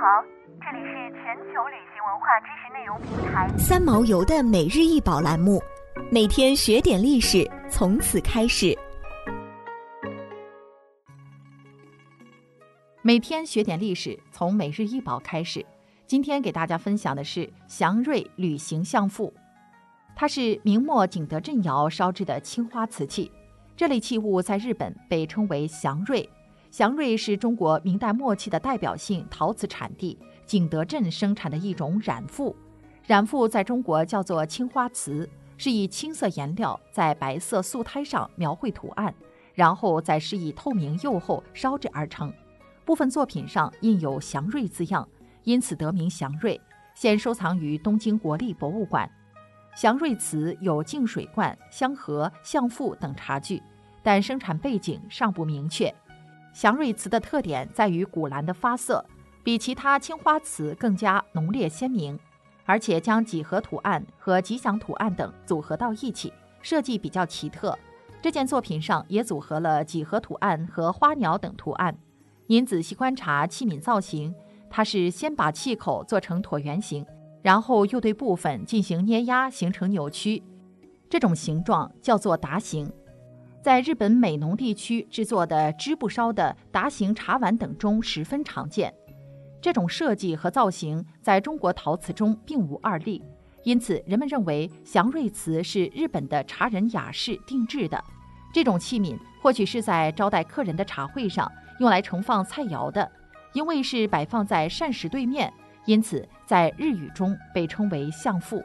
好，这里是全球旅行文化知识内容平台三毛游的每日一宝栏目，每天学点历史，从此开始。每天学点历史，从每日一宝开始。今天给大家分享的是祥瑞旅行相父，它是明末景德镇窑烧制的青花瓷器。这类器物在日本被称为祥瑞。祥瑞是中国明代末期的代表性陶瓷产地，景德镇生产的一种染覆。染覆在中国叫做青花瓷，是以青色颜料在白色素胎上描绘图案，然后再施以透明釉后烧制而成。部分作品上印有“祥瑞”字样，因此得名祥瑞。现收藏于东京国立博物馆。祥瑞瓷有净水罐、香盒、相腹等茶具，但生产背景尚不明确。祥瑞瓷的特点在于古蓝的发色，比其他青花瓷更加浓烈鲜明，而且将几何图案和吉祥图案等组合到一起，设计比较奇特。这件作品上也组合了几何图案和花鸟等图案。您仔细观察器皿造型，它是先把器口做成椭圆形，然后又对部分进行捏压，形成扭曲。这种形状叫做达形，在日本美浓地区制作的织布烧的达形茶碗等中十分常见。这种设计和造型在中国陶瓷中并无二例，因此人们认为祥瑞瓷是日本的茶人雅士定制的。这种器皿或许是在招待客人的茶会上。用来盛放菜肴的，因为是摆放在膳食对面，因此在日语中被称为相父。